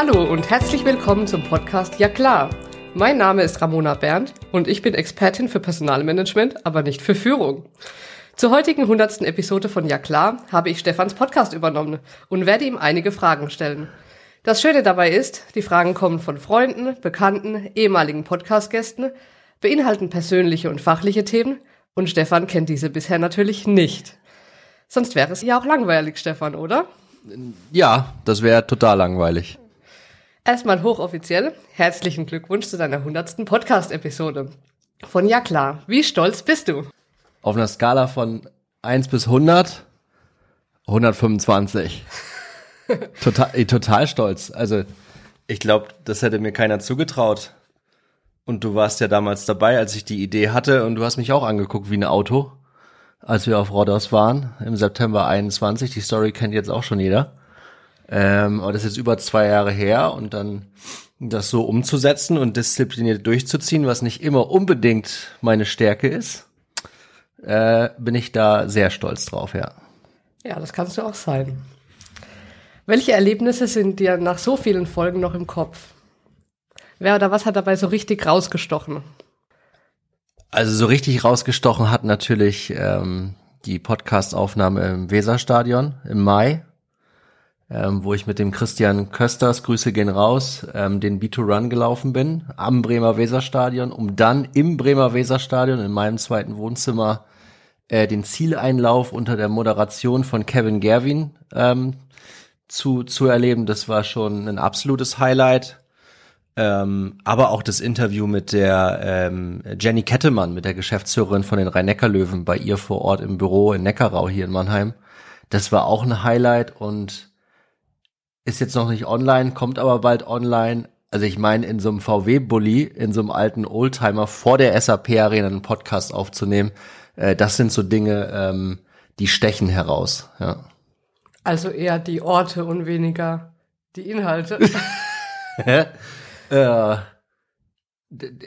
Hallo und herzlich willkommen zum Podcast Ja klar. Mein Name ist Ramona Berndt und ich bin Expertin für Personalmanagement, aber nicht für Führung. Zur heutigen hundertsten Episode von Ja klar habe ich Stefans Podcast übernommen und werde ihm einige Fragen stellen. Das Schöne dabei ist, die Fragen kommen von Freunden, Bekannten, ehemaligen Podcast-Gästen, beinhalten persönliche und fachliche Themen und Stefan kennt diese bisher natürlich nicht. Sonst wäre es ja auch langweilig, Stefan, oder? Ja, das wäre total langweilig. Erstmal hochoffiziell, herzlichen Glückwunsch zu deiner hundertsten Podcast-Episode. Von Ja klar, wie stolz bist du? Auf einer Skala von 1 bis 100, 125. total, total stolz. Also, ich glaube, das hätte mir keiner zugetraut. Und du warst ja damals dabei, als ich die Idee hatte und du hast mich auch angeguckt wie ein Auto, als wir auf Rodos waren im September 21. Die Story kennt jetzt auch schon jeder. Ähm, aber das ist jetzt über zwei Jahre her und dann das so umzusetzen und diszipliniert durchzuziehen, was nicht immer unbedingt meine Stärke ist, äh, bin ich da sehr stolz drauf, ja. Ja, das kannst du auch sein. Welche Erlebnisse sind dir nach so vielen Folgen noch im Kopf? Wer oder was hat dabei so richtig rausgestochen? Also so richtig rausgestochen hat natürlich ähm, die Podcastaufnahme im Weserstadion im Mai, ähm, wo ich mit dem Christian Kösters, Grüße gehen raus, ähm, den B2Run gelaufen bin am Bremer Weserstadion, um dann im Bremer Weserstadion in meinem zweiten Wohnzimmer äh, den Zieleinlauf unter der Moderation von Kevin Gerwin ähm, zu, zu erleben. Das war schon ein absolutes Highlight. Ähm, aber auch das Interview mit der ähm, Jenny Kettemann, mit der Geschäftsführerin von den Rhein-Neckar-Löwen, bei ihr vor Ort im Büro in Neckarau hier in Mannheim. Das war auch ein Highlight und ist jetzt noch nicht online, kommt aber bald online. Also ich meine, in so einem VW-Bully, in so einem alten Oldtimer vor der SAP-Arena einen Podcast aufzunehmen, äh, das sind so Dinge, ähm, die stechen heraus. Ja. Also eher die Orte und weniger die Inhalte. äh,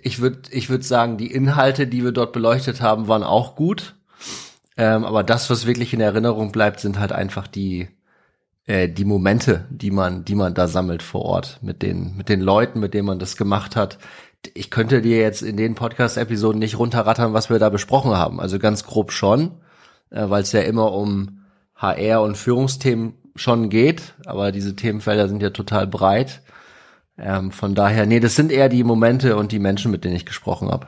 ich würde ich würd sagen, die Inhalte, die wir dort beleuchtet haben, waren auch gut. Ähm, aber das, was wirklich in Erinnerung bleibt, sind halt einfach die, äh, die Momente, die man, die man da sammelt vor Ort mit den, mit den Leuten, mit denen man das gemacht hat. Ich könnte dir jetzt in den Podcast-Episoden nicht runterrattern, was wir da besprochen haben. Also ganz grob schon, äh, weil es ja immer um HR und Führungsthemen schon geht, aber diese Themenfelder sind ja total breit. Ähm, von daher, nee, das sind eher die Momente und die Menschen, mit denen ich gesprochen habe.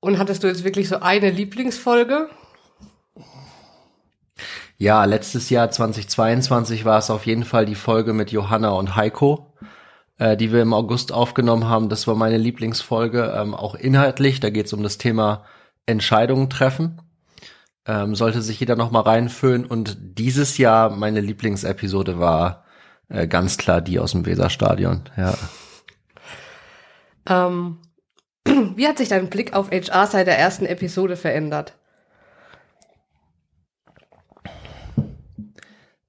Und hattest du jetzt wirklich so eine Lieblingsfolge? Ja, letztes Jahr 2022 war es auf jeden Fall die Folge mit Johanna und Heiko, äh, die wir im August aufgenommen haben. Das war meine Lieblingsfolge, ähm, auch inhaltlich. Da geht es um das Thema Entscheidungen treffen. Ähm, sollte sich jeder noch mal reinfüllen. Und dieses Jahr meine Lieblingsepisode war äh, ganz klar die aus dem Weserstadion. Ja. Ähm, wie hat sich dein Blick auf HR seit der ersten Episode verändert?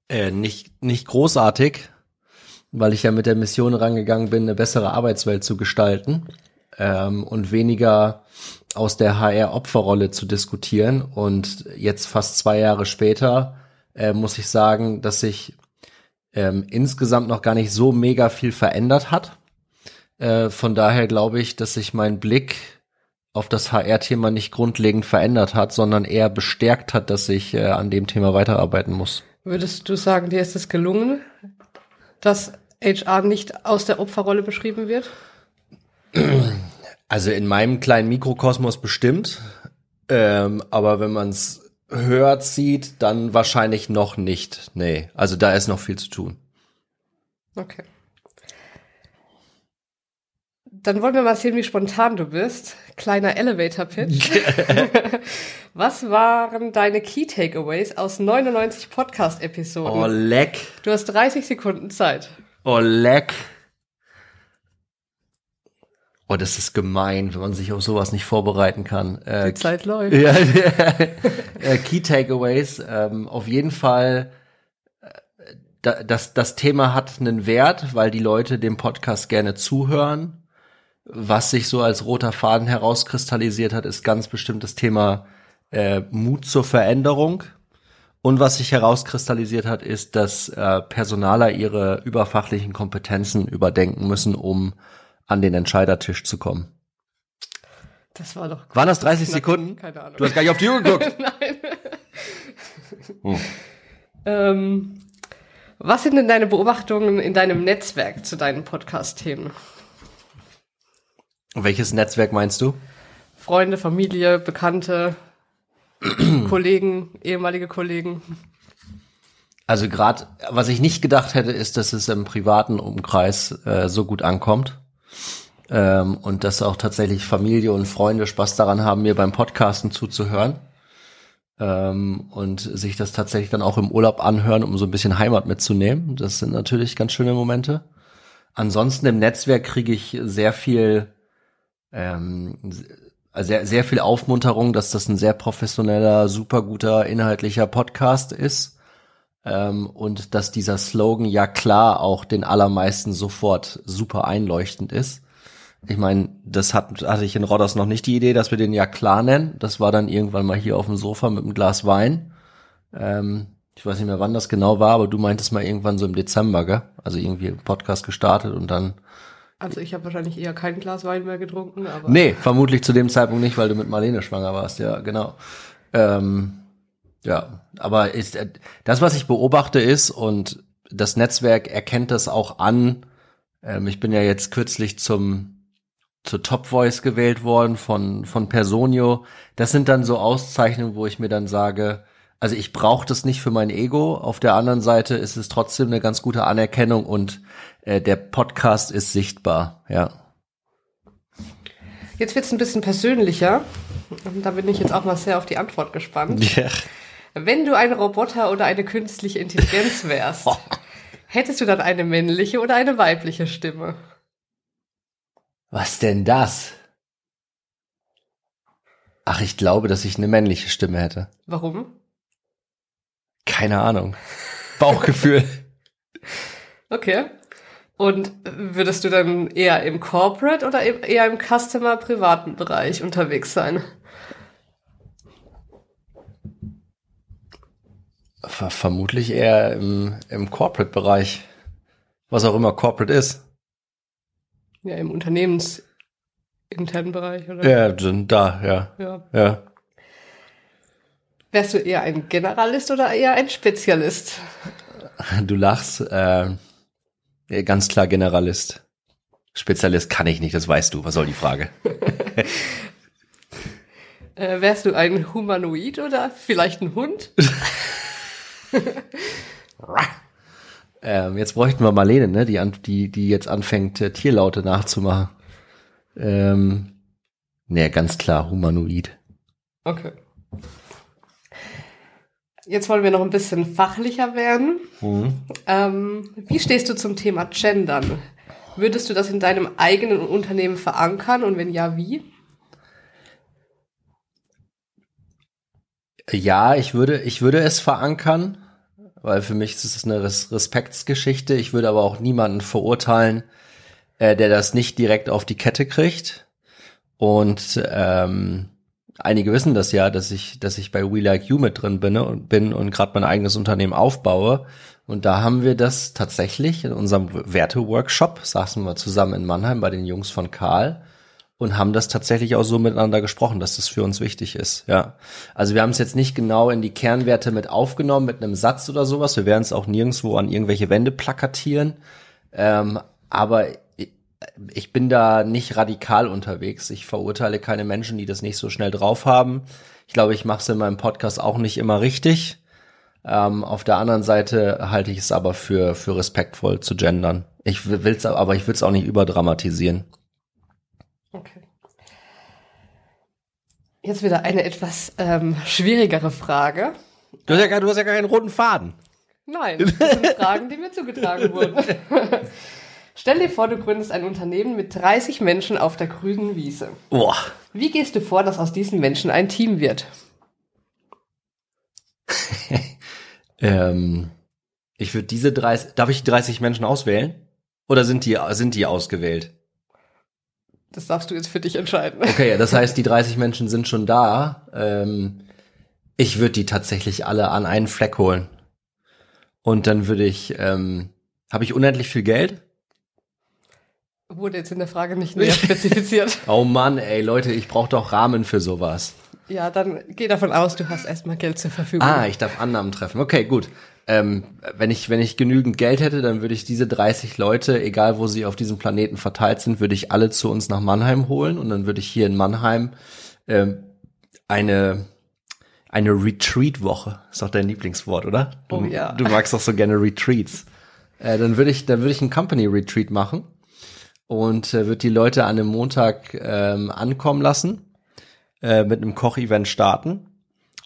Äh, nicht, nicht großartig, weil ich ja mit der Mission rangegangen bin, eine bessere Arbeitswelt zu gestalten ähm, und weniger aus der HR-Opferrolle zu diskutieren. Und jetzt fast zwei Jahre später äh, muss ich sagen, dass sich ähm, insgesamt noch gar nicht so mega viel verändert hat. Äh, von daher glaube ich, dass sich mein Blick auf das HR-Thema nicht grundlegend verändert hat, sondern eher bestärkt hat, dass ich äh, an dem Thema weiterarbeiten muss. Würdest du sagen, dir ist es gelungen, dass HR nicht aus der Opferrolle beschrieben wird? Also in meinem kleinen Mikrokosmos bestimmt. Ähm, aber wenn man es hört, sieht, dann wahrscheinlich noch nicht. Nee, also da ist noch viel zu tun. Okay. Dann wollen wir mal sehen, wie spontan du bist. Kleiner Elevator-Pitch. Was waren deine Key Takeaways aus 99 Podcast-Episoden? Oh, leck. Du hast 30 Sekunden Zeit. Oh, leck. Oh, das ist gemein, wenn man sich auf sowas nicht vorbereiten kann. Äh, Die Zeit läuft. Ja, äh, Key Takeaways. Ähm, auf jeden Fall, äh, das, das Thema hat einen Wert, weil die Leute dem Podcast gerne zuhören. Was sich so als roter Faden herauskristallisiert hat, ist ganz bestimmt das Thema äh, Mut zur Veränderung Und was sich herauskristallisiert hat, ist, dass äh, Personaler ihre überfachlichen Kompetenzen überdenken müssen, um an den Entscheidertisch zu kommen. Das war doch. Waren das 30 Sekunden? Keine Ahnung. Du hast gar nicht auf die Uhr geguckt. Nein. Hm. Ähm, was sind denn deine Beobachtungen in deinem Netzwerk zu deinen Podcast-Themen? Welches Netzwerk meinst du? Freunde, Familie, Bekannte, Kollegen, ehemalige Kollegen. Also gerade, was ich nicht gedacht hätte, ist, dass es im privaten Umkreis äh, so gut ankommt. Ähm, und dass auch tatsächlich Familie und Freunde Spaß daran haben, mir beim Podcasten zuzuhören. Ähm, und sich das tatsächlich dann auch im Urlaub anhören, um so ein bisschen Heimat mitzunehmen. Das sind natürlich ganz schöne Momente. Ansonsten im Netzwerk kriege ich sehr viel, ähm, sehr, sehr viel Aufmunterung, dass das ein sehr professioneller, super guter, inhaltlicher Podcast ist. Ähm, und dass dieser Slogan ja klar auch den allermeisten sofort super einleuchtend ist. Ich meine, das hat, hatte ich in Rodders noch nicht die Idee, dass wir den ja klar nennen. Das war dann irgendwann mal hier auf dem Sofa mit einem Glas Wein. Ähm, ich weiß nicht mehr, wann das genau war, aber du meintest mal irgendwann so im Dezember, gell? Also irgendwie Podcast gestartet und dann. Also ich habe wahrscheinlich eher kein Glas Wein mehr getrunken, aber. Nee, vermutlich zu dem Zeitpunkt nicht, weil du mit Marlene schwanger warst, ja, genau. Ähm, ja, aber ist äh, das, was ich beobachte, ist, und das Netzwerk erkennt das auch an. Ähm, ich bin ja jetzt kürzlich zum zur Top Voice gewählt worden von von Personio. Das sind dann so Auszeichnungen, wo ich mir dann sage, also ich brauche das nicht für mein Ego. Auf der anderen Seite ist es trotzdem eine ganz gute Anerkennung und äh, der Podcast ist sichtbar, ja. Jetzt wird's ein bisschen persönlicher. Da bin ich jetzt auch mal sehr auf die Antwort gespannt. Ja. Wenn du ein Roboter oder eine künstliche Intelligenz wärst, hättest du dann eine männliche oder eine weibliche Stimme? Was denn das? Ach, ich glaube, dass ich eine männliche Stimme hätte. Warum? Keine Ahnung. Bauchgefühl. Okay. Und würdest du dann eher im Corporate oder eher im Customer-privaten Bereich unterwegs sein? Ver vermutlich eher im, im Corporate-Bereich. Was auch immer Corporate ist. Ja, im unternehmensinternen Bereich, oder? Ja, da, ja. ja. Ja. Wärst du eher ein Generalist oder eher ein Spezialist? Du lachst, äh, ganz klar Generalist. Spezialist kann ich nicht, das weißt du. Was soll die Frage? Äh, wärst du ein Humanoid oder vielleicht ein Hund? ähm, jetzt bräuchten wir Marlene, ne, die, die, die jetzt anfängt, äh, Tierlaute nachzumachen. Ähm, ne, ganz klar, Humanoid. Okay. Jetzt wollen wir noch ein bisschen fachlicher werden. Ähm, wie stehst du zum Thema Gendern? Würdest du das in deinem eigenen Unternehmen verankern und wenn ja, wie? Ja, ich würde, ich würde es verankern, weil für mich ist es eine Res Respektsgeschichte. Ich würde aber auch niemanden verurteilen, äh, der das nicht direkt auf die Kette kriegt. Und ähm, einige wissen das ja, dass ich, dass ich bei We Like You mit drin bin und bin und gerade mein eigenes Unternehmen aufbaue. Und da haben wir das tatsächlich in unserem Werte-Workshop, saßen wir zusammen in Mannheim bei den Jungs von Karl und haben das tatsächlich auch so miteinander gesprochen, dass das für uns wichtig ist. Ja, also wir haben es jetzt nicht genau in die Kernwerte mit aufgenommen mit einem Satz oder sowas. Wir werden es auch nirgendwo an irgendwelche Wände plakatieren. Ähm, aber ich bin da nicht radikal unterwegs. Ich verurteile keine Menschen, die das nicht so schnell drauf haben. Ich glaube, ich mache es in meinem Podcast auch nicht immer richtig. Ähm, auf der anderen Seite halte ich es aber für, für respektvoll zu gendern. Ich will's, aber ich will es auch nicht überdramatisieren. Okay. Jetzt wieder eine etwas ähm, schwierigere Frage. Du hast, ja gar, du hast ja gar keinen roten Faden. Nein, das sind Fragen, die mir zugetragen wurden. Stell dir vor, du gründest ein Unternehmen mit 30 Menschen auf der grünen Wiese. Boah. Wie gehst du vor, dass aus diesen Menschen ein Team wird? ähm, ich würde diese 30, darf ich die 30 Menschen auswählen? Oder sind die, sind die ausgewählt? Das darfst du jetzt für dich entscheiden. Okay, das heißt, die 30 Menschen sind schon da. Ähm, Ich würde die tatsächlich alle an einen Fleck holen. Und dann würde ich, ähm, habe ich unendlich viel Geld? Wurde jetzt in der Frage nicht näher spezifiziert. oh Mann, ey, Leute, ich brauche doch Rahmen für sowas. Ja, dann geh davon aus, du hast erstmal Geld zur Verfügung. Ah, ich darf Annahmen treffen. Okay, gut. Ähm, wenn ich wenn ich genügend Geld hätte, dann würde ich diese 30 Leute, egal wo sie auf diesem Planeten verteilt sind, würde ich alle zu uns nach Mannheim holen und dann würde ich hier in Mannheim ähm, eine eine Retreat-Woche. Ist doch dein Lieblingswort, oder? Du, oh ja. Du magst doch so gerne Retreats. Äh, dann würde ich dann würde ich einen Company Retreat machen und äh, würde die Leute an einem Montag ähm, ankommen lassen äh, mit einem Kochevent starten.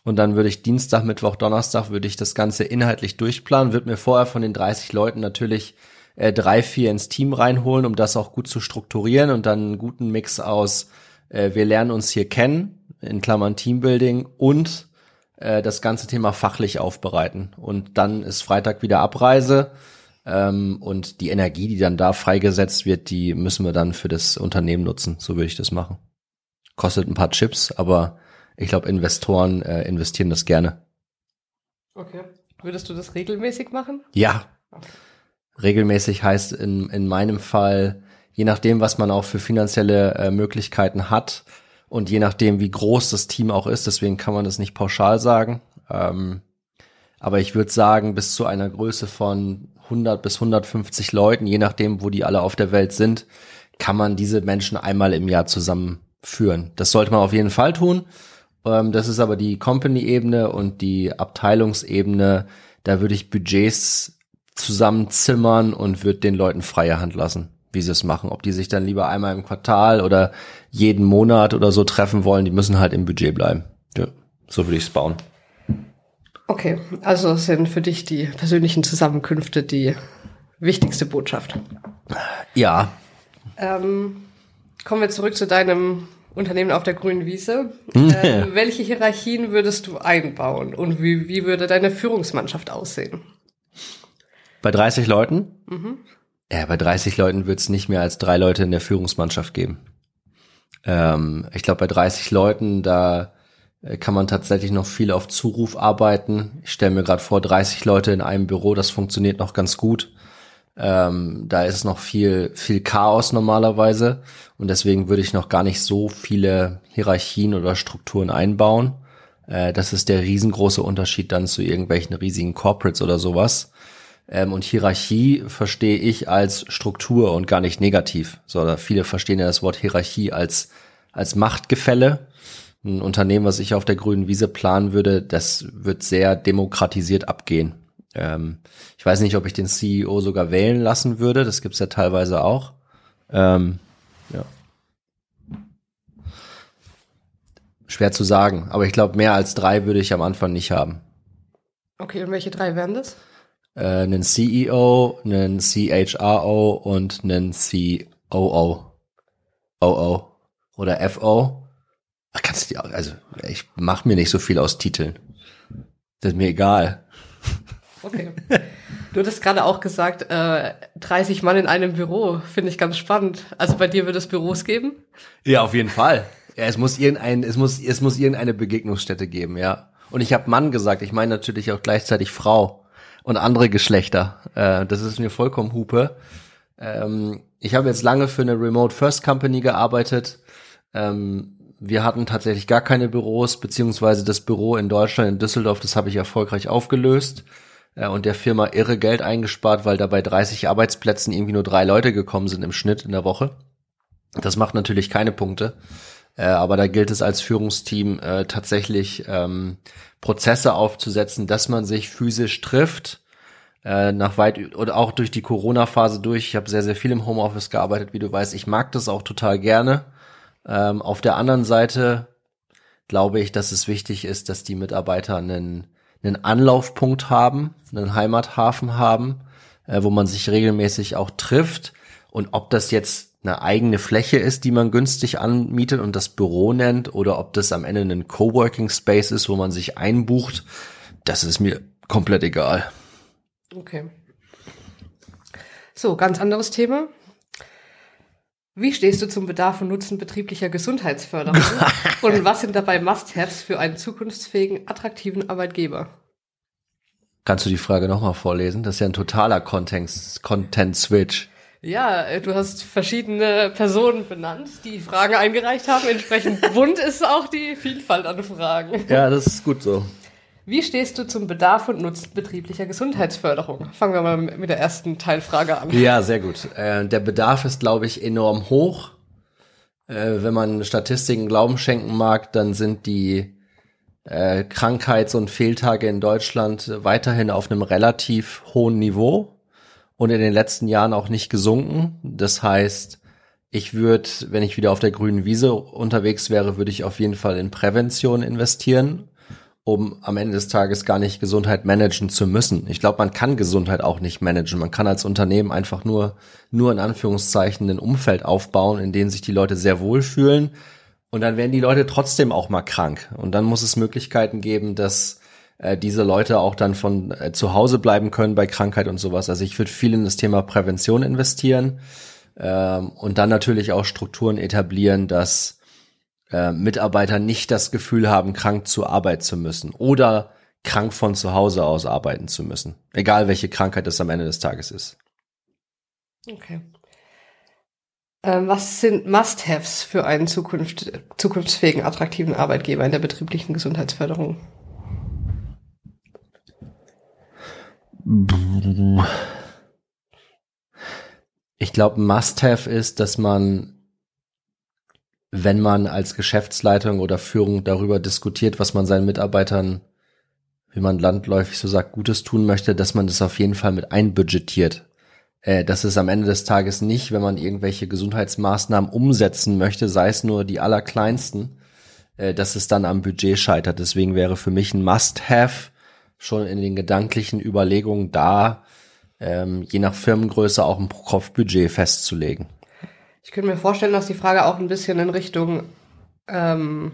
Und dann würde ich Dienstag, Mittwoch, Donnerstag würde ich das Ganze inhaltlich durchplanen, würde mir vorher von den 30 Leuten natürlich äh, drei, vier ins Team reinholen, um das auch gut zu strukturieren und dann einen guten Mix aus, äh, wir lernen uns hier kennen, in Klammern Teambuilding und äh, das ganze Thema fachlich aufbereiten. Und dann ist Freitag wieder Abreise. Ähm, und die Energie, die dann da freigesetzt wird, die müssen wir dann für das Unternehmen nutzen. So würde ich das machen kostet ein paar Chips, aber ich glaube, Investoren äh, investieren das gerne. Okay. Würdest du das regelmäßig machen? Ja. Regelmäßig heißt in, in meinem Fall, je nachdem, was man auch für finanzielle äh, Möglichkeiten hat und je nachdem, wie groß das Team auch ist, deswegen kann man das nicht pauschal sagen. Ähm, aber ich würde sagen, bis zu einer Größe von 100 bis 150 Leuten, je nachdem, wo die alle auf der Welt sind, kann man diese Menschen einmal im Jahr zusammen führen. Das sollte man auf jeden Fall tun. Ähm, das ist aber die Company-Ebene und die Abteilungsebene. Da würde ich Budgets zusammenzimmern und würde den Leuten freie Hand lassen, wie sie es machen. Ob die sich dann lieber einmal im Quartal oder jeden Monat oder so treffen wollen, die müssen halt im Budget bleiben. Ja, so würde ich es bauen. Okay, also sind für dich die persönlichen Zusammenkünfte die wichtigste Botschaft. Ja. Ähm, Kommen wir zurück zu deinem Unternehmen auf der grünen Wiese. äh, welche Hierarchien würdest du einbauen und wie, wie würde deine Führungsmannschaft aussehen? Bei 30 Leuten? Mhm. Ja, bei 30 Leuten wird es nicht mehr als drei Leute in der Führungsmannschaft geben. Ähm, ich glaube, bei 30 Leuten, da kann man tatsächlich noch viel auf Zuruf arbeiten. Ich stelle mir gerade vor, 30 Leute in einem Büro, das funktioniert noch ganz gut. Ähm, da ist noch viel, viel Chaos normalerweise und deswegen würde ich noch gar nicht so viele Hierarchien oder Strukturen einbauen. Äh, das ist der riesengroße Unterschied dann zu irgendwelchen riesigen Corporates oder sowas. Ähm, und Hierarchie verstehe ich als Struktur und gar nicht negativ, sondern viele verstehen ja das Wort Hierarchie als, als Machtgefälle. Ein Unternehmen, was ich auf der grünen Wiese planen würde, das wird sehr demokratisiert abgehen. Ähm, ich weiß nicht, ob ich den CEO sogar wählen lassen würde. Das gibt's ja teilweise auch. Ähm, ja. Schwer zu sagen, aber ich glaube, mehr als drei würde ich am Anfang nicht haben. Okay, und welche drei wären das? Äh, einen CEO, einen CHRO und einen COO. OO. Oder FO. Ach, kannst du die, also ich mach mir nicht so viel aus Titeln. Das ist mir egal. Okay. Du hattest gerade auch gesagt, äh, 30 Mann in einem Büro, finde ich ganz spannend. Also bei dir wird es Büros geben? Ja, auf jeden Fall. Ja, es muss irgendein, es muss, es muss irgendeine Begegnungsstätte geben, ja. Und ich habe Mann gesagt, ich meine natürlich auch gleichzeitig Frau und andere Geschlechter. Äh, das ist mir vollkommen Hupe. Ähm, ich habe jetzt lange für eine Remote First Company gearbeitet. Ähm, wir hatten tatsächlich gar keine Büros, beziehungsweise das Büro in Deutschland, in Düsseldorf, das habe ich erfolgreich aufgelöst äh, und der Firma irre Geld eingespart, weil da bei 30 Arbeitsplätzen irgendwie nur drei Leute gekommen sind im Schnitt in der Woche. Das macht natürlich keine Punkte. Äh, aber da gilt es als Führungsteam äh, tatsächlich ähm, Prozesse aufzusetzen, dass man sich physisch trifft, äh, nach weit oder auch durch die Corona-Phase durch. Ich habe sehr, sehr viel im Homeoffice gearbeitet, wie du weißt. Ich mag das auch total gerne. Ähm, auf der anderen Seite glaube ich, dass es wichtig ist, dass die Mitarbeiter einen einen Anlaufpunkt haben, einen Heimathafen haben, äh, wo man sich regelmäßig auch trifft. Und ob das jetzt eine eigene Fläche ist, die man günstig anmietet und das Büro nennt, oder ob das am Ende ein Coworking Space ist, wo man sich einbucht, das ist mir komplett egal. Okay. So, ganz anderes Thema. Wie stehst du zum Bedarf und Nutzen betrieblicher Gesundheitsförderung? und was sind dabei Must-Haves für einen zukunftsfähigen, attraktiven Arbeitgeber? Kannst du die Frage nochmal vorlesen? Das ist ja ein totaler Content-Switch. Ja, äh, du hast verschiedene Personen benannt, die Fragen eingereicht haben. Entsprechend bunt ist auch die Vielfalt an Fragen. Ja, das ist gut so. Wie stehst du zum Bedarf und Nutzen betrieblicher Gesundheitsförderung? Fangen wir mal mit der ersten Teilfrage an. Ja, sehr gut. Äh, der Bedarf ist, glaube ich, enorm hoch. Äh, wenn man Statistiken Glauben schenken mag, dann sind die äh, Krankheits- und Fehltage in Deutschland weiterhin auf einem relativ hohen Niveau und in den letzten Jahren auch nicht gesunken. Das heißt, ich würde, wenn ich wieder auf der grünen Wiese unterwegs wäre, würde ich auf jeden Fall in Prävention investieren um am Ende des Tages gar nicht Gesundheit managen zu müssen. Ich glaube, man kann Gesundheit auch nicht managen. Man kann als Unternehmen einfach nur, nur in Anführungszeichen ein Umfeld aufbauen, in dem sich die Leute sehr wohlfühlen. Und dann werden die Leute trotzdem auch mal krank. Und dann muss es Möglichkeiten geben, dass äh, diese Leute auch dann von äh, zu Hause bleiben können bei Krankheit und sowas. Also ich würde viel in das Thema Prävention investieren ähm, und dann natürlich auch Strukturen etablieren, dass äh, Mitarbeiter nicht das Gefühl haben, krank zur Arbeit zu müssen oder krank von zu Hause aus arbeiten zu müssen. Egal welche Krankheit es am Ende des Tages ist. Okay. Ähm, was sind Must-Haves für einen Zukunft, zukunftsfähigen, attraktiven Arbeitgeber in der betrieblichen Gesundheitsförderung? Ich glaube, Must-Have ist, dass man wenn man als Geschäftsleitung oder Führung darüber diskutiert, was man seinen Mitarbeitern, wie man landläufig so sagt, Gutes tun möchte, dass man das auf jeden Fall mit einbudgetiert. Äh, dass es am Ende des Tages nicht, wenn man irgendwelche Gesundheitsmaßnahmen umsetzen möchte, sei es nur die allerkleinsten, äh, dass es dann am Budget scheitert. Deswegen wäre für mich ein Must-Have schon in den gedanklichen Überlegungen da, ähm, je nach Firmengröße auch ein Pro-Kopf-Budget festzulegen. Ich könnte mir vorstellen, dass die Frage auch ein bisschen in Richtung ähm,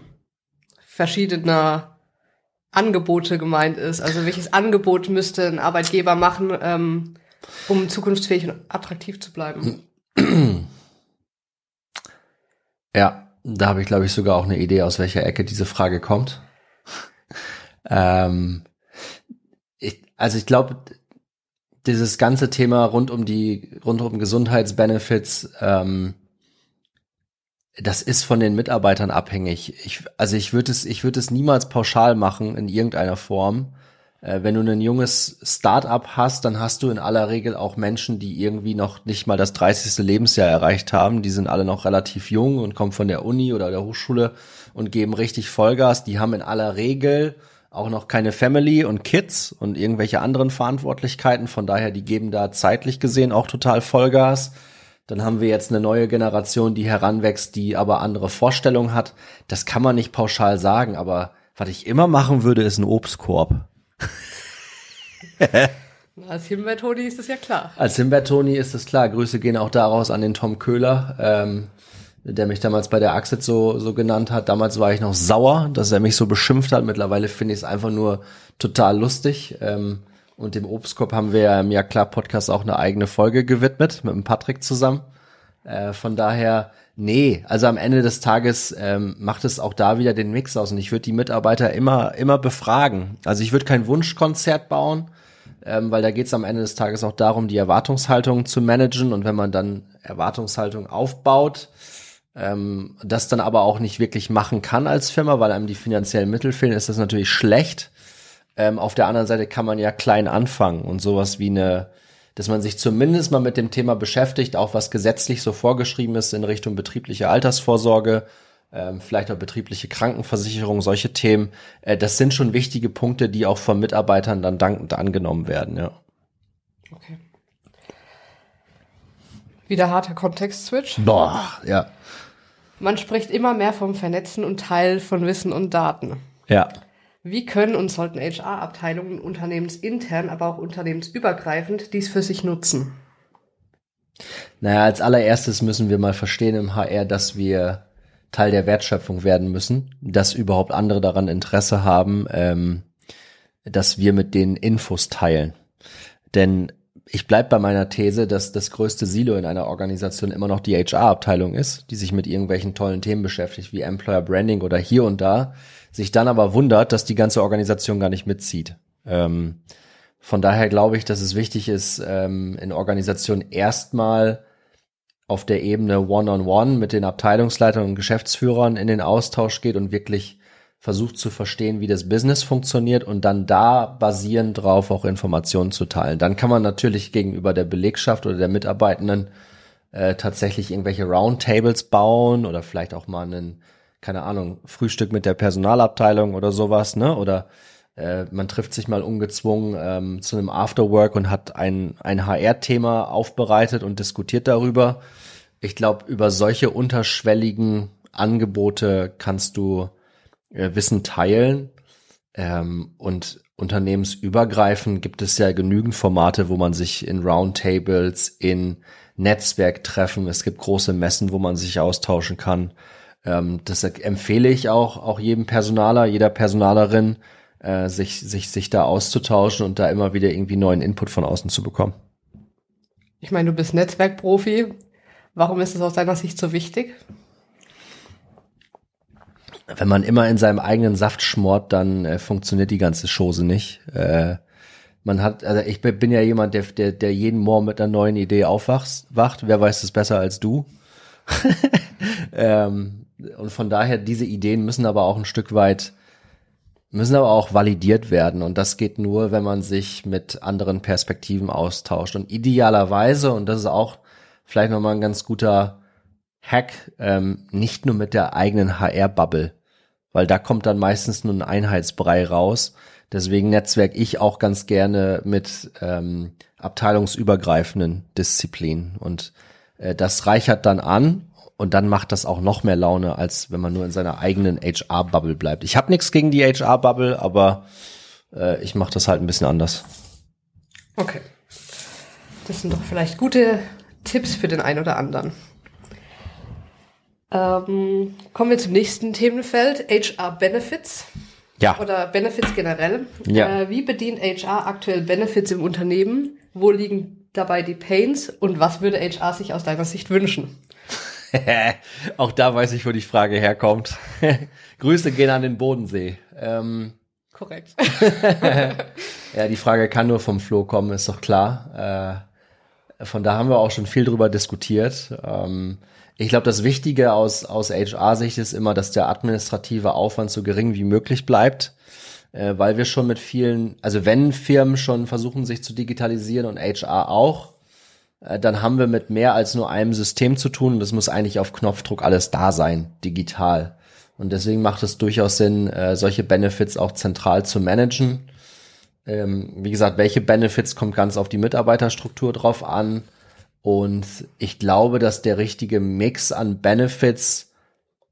verschiedener Angebote gemeint ist. Also welches Angebot müsste ein Arbeitgeber machen, ähm, um zukunftsfähig und attraktiv zu bleiben? Ja, da habe ich, glaube ich, sogar auch eine Idee, aus welcher Ecke diese Frage kommt. ähm, ich, also ich glaube, dieses ganze Thema rund um die, rund um Gesundheitsbenefits, ähm, das ist von den Mitarbeitern abhängig. Ich, also ich würde es, ich würde es niemals pauschal machen in irgendeiner Form. Äh, wenn du ein junges Start-up hast, dann hast du in aller Regel auch Menschen, die irgendwie noch nicht mal das 30. Lebensjahr erreicht haben. Die sind alle noch relativ jung und kommen von der Uni oder der Hochschule und geben richtig Vollgas. Die haben in aller Regel auch noch keine Family und Kids und irgendwelche anderen Verantwortlichkeiten. Von daher, die geben da zeitlich gesehen auch total Vollgas. Dann haben wir jetzt eine neue Generation, die heranwächst, die aber andere Vorstellungen hat. Das kann man nicht pauschal sagen, aber was ich immer machen würde, ist ein Obstkorb. Als Himbeertoni ist das ja klar. Als Himbeertoni ist es klar. Grüße gehen auch daraus an den Tom Köhler, ähm, der mich damals bei der Axit so, so genannt hat. Damals war ich noch sauer, dass er mich so beschimpft hat. Mittlerweile finde ich es einfach nur total lustig. Ähm, und dem Obstkorb haben wir ja im Ja klar Podcast auch eine eigene Folge gewidmet mit dem Patrick zusammen. Äh, von daher, nee, also am Ende des Tages ähm, macht es auch da wieder den Mix aus und ich würde die Mitarbeiter immer, immer befragen. Also ich würde kein Wunschkonzert bauen, ähm, weil da geht es am Ende des Tages auch darum, die Erwartungshaltung zu managen und wenn man dann Erwartungshaltung aufbaut, ähm, das dann aber auch nicht wirklich machen kann als Firma, weil einem die finanziellen Mittel fehlen, ist das natürlich schlecht. Ähm, auf der anderen Seite kann man ja klein anfangen und sowas wie eine, dass man sich zumindest mal mit dem Thema beschäftigt, auch was gesetzlich so vorgeschrieben ist in Richtung betriebliche Altersvorsorge, ähm, vielleicht auch betriebliche Krankenversicherung, solche Themen. Äh, das sind schon wichtige Punkte, die auch von Mitarbeitern dann dankend angenommen werden, ja. Okay. Wieder harter Kontext-Switch. Boah, ja. Man spricht immer mehr vom Vernetzen und Teil von Wissen und Daten. Ja. Wie können und sollten HR-Abteilungen unternehmensintern, aber auch unternehmensübergreifend dies für sich nutzen? Naja, als allererstes müssen wir mal verstehen im HR, dass wir Teil der Wertschöpfung werden müssen, dass überhaupt andere daran Interesse haben, ähm, dass wir mit denen Infos teilen. Denn ich bleib bei meiner These, dass das größte Silo in einer Organisation immer noch die HR-Abteilung ist, die sich mit irgendwelchen tollen Themen beschäftigt, wie Employer Branding oder hier und da, sich dann aber wundert, dass die ganze Organisation gar nicht mitzieht. Ähm, von daher glaube ich, dass es wichtig ist, ähm, in Organisationen erstmal auf der Ebene One-on-One -on -one mit den Abteilungsleitern und Geschäftsführern in den Austausch geht und wirklich versucht zu verstehen, wie das Business funktioniert und dann da basierend drauf auch Informationen zu teilen. Dann kann man natürlich gegenüber der Belegschaft oder der Mitarbeitenden äh, tatsächlich irgendwelche Roundtables bauen oder vielleicht auch mal einen, keine Ahnung, Frühstück mit der Personalabteilung oder sowas, ne? Oder äh, man trifft sich mal ungezwungen ähm, zu einem Afterwork und hat ein, ein HR-Thema aufbereitet und diskutiert darüber. Ich glaube, über solche unterschwelligen Angebote kannst du äh, Wissen teilen. Ähm, und unternehmensübergreifend gibt es ja genügend Formate, wo man sich in Roundtables, in Netzwerktreffen, es gibt große Messen, wo man sich austauschen kann. Ähm, das empfehle ich auch, auch jedem Personaler, jeder Personalerin, äh, sich, sich, sich da auszutauschen und da immer wieder irgendwie neuen Input von außen zu bekommen. Ich meine, du bist Netzwerkprofi. Warum ist es aus deiner Sicht so wichtig? Wenn man immer in seinem eigenen Saft schmort, dann äh, funktioniert die ganze Chose nicht. Äh, man hat, also ich bin ja jemand, der, der, der jeden Morgen mit einer neuen Idee aufwacht. Wacht. Wer weiß es besser als du? ähm, und von daher, diese Ideen müssen aber auch ein Stück weit müssen aber auch validiert werden und das geht nur, wenn man sich mit anderen Perspektiven austauscht und idealerweise und das ist auch vielleicht nochmal ein ganz guter Hack, ähm, nicht nur mit der eigenen HR-Bubble, weil da kommt dann meistens nur ein Einheitsbrei raus. Deswegen netzwerk ich auch ganz gerne mit ähm, abteilungsübergreifenden Disziplinen und äh, das reichert dann an und dann macht das auch noch mehr Laune, als wenn man nur in seiner eigenen HR-Bubble bleibt. Ich habe nichts gegen die HR-Bubble, aber äh, ich mache das halt ein bisschen anders. Okay. Das sind doch vielleicht gute Tipps für den einen oder anderen. Ähm, kommen wir zum nächsten Themenfeld, HR Benefits. Ja. Oder Benefits generell. Ja. Äh, wie bedient HR aktuell Benefits im Unternehmen? Wo liegen dabei die Pains? Und was würde HR sich aus deiner Sicht wünschen? Auch da weiß ich, wo die Frage herkommt. Grüße gehen an den Bodensee. Ähm, Korrekt. ja, die Frage kann nur vom Flo kommen, ist doch klar. Äh, von da haben wir auch schon viel drüber diskutiert. Ähm, ich glaube, das Wichtige aus, aus HR-Sicht ist immer, dass der administrative Aufwand so gering wie möglich bleibt, äh, weil wir schon mit vielen, also wenn Firmen schon versuchen, sich zu digitalisieren und HR auch, äh, dann haben wir mit mehr als nur einem System zu tun und das muss eigentlich auf Knopfdruck alles da sein, digital. Und deswegen macht es durchaus Sinn, äh, solche Benefits auch zentral zu managen. Ähm, wie gesagt, welche Benefits kommt ganz auf die Mitarbeiterstruktur drauf an. Und ich glaube, dass der richtige Mix an Benefits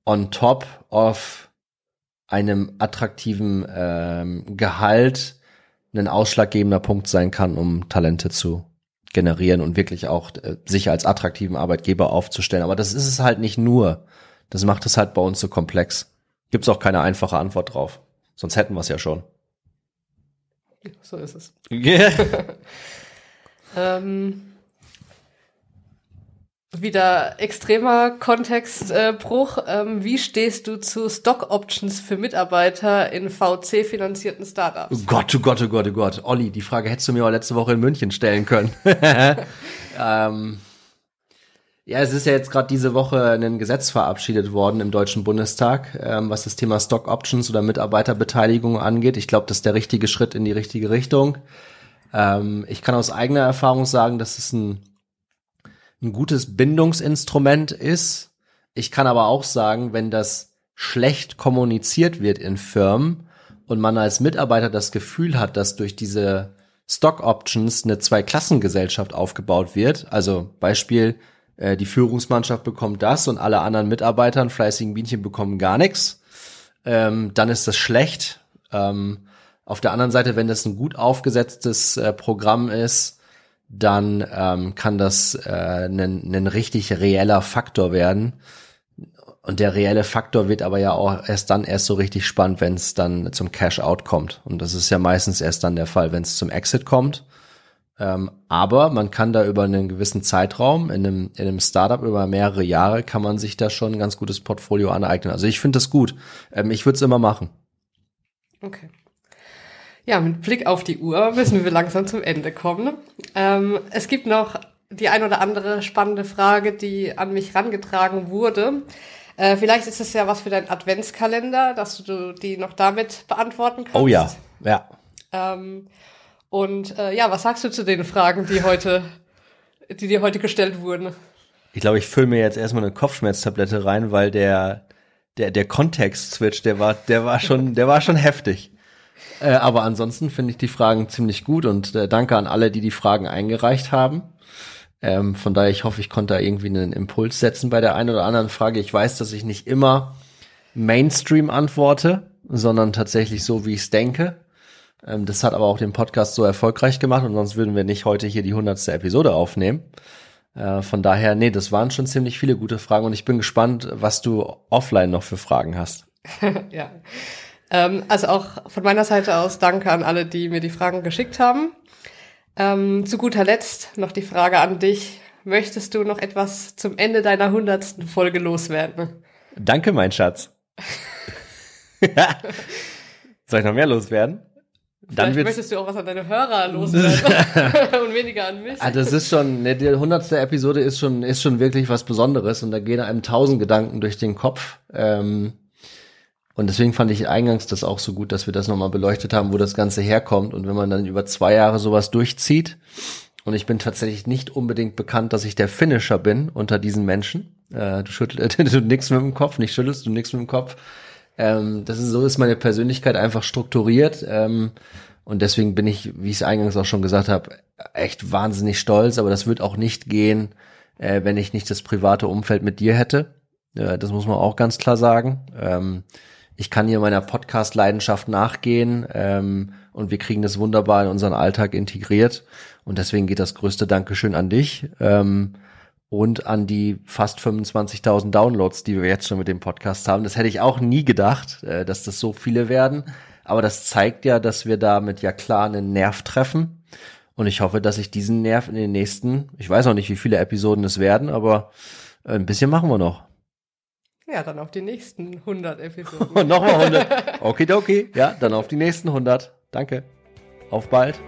on top of einem attraktiven ähm, Gehalt ein ausschlaggebender Punkt sein kann, um Talente zu generieren und wirklich auch äh, sich als attraktiven Arbeitgeber aufzustellen. Aber das ist es halt nicht nur. Das macht es halt bei uns so komplex. Gibt's auch keine einfache Antwort drauf. Sonst hätten wir es ja schon. So ist es. Yeah. ähm, wieder extremer Kontextbruch. Äh, ähm, wie stehst du zu Stock Options für Mitarbeiter in VC-finanzierten Startups? Oh Gott, oh Gott, oh Gott, oh Gott. Olli, die Frage hättest du mir auch letzte Woche in München stellen können. ähm, ja, es ist ja jetzt gerade diese Woche ein Gesetz verabschiedet worden im Deutschen Bundestag, ähm, was das Thema Stock Options oder Mitarbeiterbeteiligung angeht. Ich glaube, das ist der richtige Schritt in die richtige Richtung. Ähm, ich kann aus eigener Erfahrung sagen, dass es ein ein gutes Bindungsinstrument ist. Ich kann aber auch sagen, wenn das schlecht kommuniziert wird in Firmen und man als Mitarbeiter das Gefühl hat, dass durch diese Stock Options eine Zweiklassengesellschaft aufgebaut wird, also Beispiel, die Führungsmannschaft bekommt das und alle anderen Mitarbeiter, fleißigen Bienchen bekommen gar nichts, ähm, dann ist das schlecht. Ähm, auf der anderen Seite, wenn das ein gut aufgesetztes äh, Programm ist, dann ähm, kann das äh, ein richtig reeller Faktor werden. Und der reelle Faktor wird aber ja auch erst dann erst so richtig spannend, wenn es dann zum Cash-out kommt. Und das ist ja meistens erst dann der Fall, wenn es zum Exit kommt. Ähm, aber man kann da über einen gewissen Zeitraum in einem, in einem Startup über mehrere Jahre kann man sich da schon ein ganz gutes Portfolio aneignen. Also ich finde das gut. Ähm, ich würde es immer machen. Okay. Ja, mit Blick auf die Uhr müssen wir langsam zum Ende kommen. Ähm, es gibt noch die ein oder andere spannende Frage, die an mich rangetragen wurde. Äh, vielleicht ist es ja was für deinen Adventskalender, dass du die noch damit beantworten kannst. Oh ja, ja. Ähm, und äh, ja, was sagst du zu den Fragen, die heute, die dir heute gestellt wurden? Ich glaube, ich fülle mir jetzt erstmal eine Kopfschmerztablette rein, weil der der der Kontext-Switch, der war der war schon der war schon heftig. Äh, aber ansonsten finde ich die Fragen ziemlich gut und äh, danke an alle, die die Fragen eingereicht haben. Ähm, von daher, ich hoffe, ich konnte da irgendwie einen Impuls setzen bei der einen oder anderen Frage. Ich weiß, dass ich nicht immer Mainstream antworte, sondern tatsächlich so, wie ich es denke. Ähm, das hat aber auch den Podcast so erfolgreich gemacht und sonst würden wir nicht heute hier die hundertste Episode aufnehmen. Äh, von daher, nee, das waren schon ziemlich viele gute Fragen und ich bin gespannt, was du offline noch für Fragen hast. ja. Ähm, also auch von meiner Seite aus danke an alle, die mir die Fragen geschickt haben. Ähm, zu guter Letzt noch die Frage an dich. Möchtest du noch etwas zum Ende deiner hundertsten Folge loswerden? Danke, mein Schatz. Soll ich noch mehr loswerden? Dann Vielleicht möchtest du auch was an deine Hörer loswerden und weniger an mich. Ah, das ist schon, ne, die hundertste Episode ist schon, ist schon wirklich was Besonderes und da gehen einem tausend Gedanken durch den Kopf. Ähm, und deswegen fand ich eingangs das auch so gut, dass wir das nochmal beleuchtet haben, wo das Ganze herkommt. Und wenn man dann über zwei Jahre sowas durchzieht, und ich bin tatsächlich nicht unbedingt bekannt, dass ich der Finisher bin unter diesen Menschen. Äh, du schüttelst, du nix mit dem Kopf, nicht schüttelst, du nix mit dem Kopf. Ähm, das ist so ist meine Persönlichkeit einfach strukturiert. Ähm, und deswegen bin ich, wie ich es eingangs auch schon gesagt habe, echt wahnsinnig stolz. Aber das wird auch nicht gehen, äh, wenn ich nicht das private Umfeld mit dir hätte. Äh, das muss man auch ganz klar sagen. Ähm, ich kann hier meiner Podcast-Leidenschaft nachgehen ähm, und wir kriegen das wunderbar in unseren Alltag integriert. Und deswegen geht das größte Dankeschön an dich. Ähm, und an die fast 25.000 Downloads, die wir jetzt schon mit dem Podcast haben. Das hätte ich auch nie gedacht, äh, dass das so viele werden. Aber das zeigt ja, dass wir damit ja klar einen Nerv treffen. Und ich hoffe, dass ich diesen Nerv in den nächsten, ich weiß noch nicht, wie viele Episoden es werden, aber äh, ein bisschen machen wir noch. Ja, dann auf die nächsten 100 Episoden. Nochmal 100. Okidoki. Ja, dann auf die nächsten 100. Danke. Auf bald.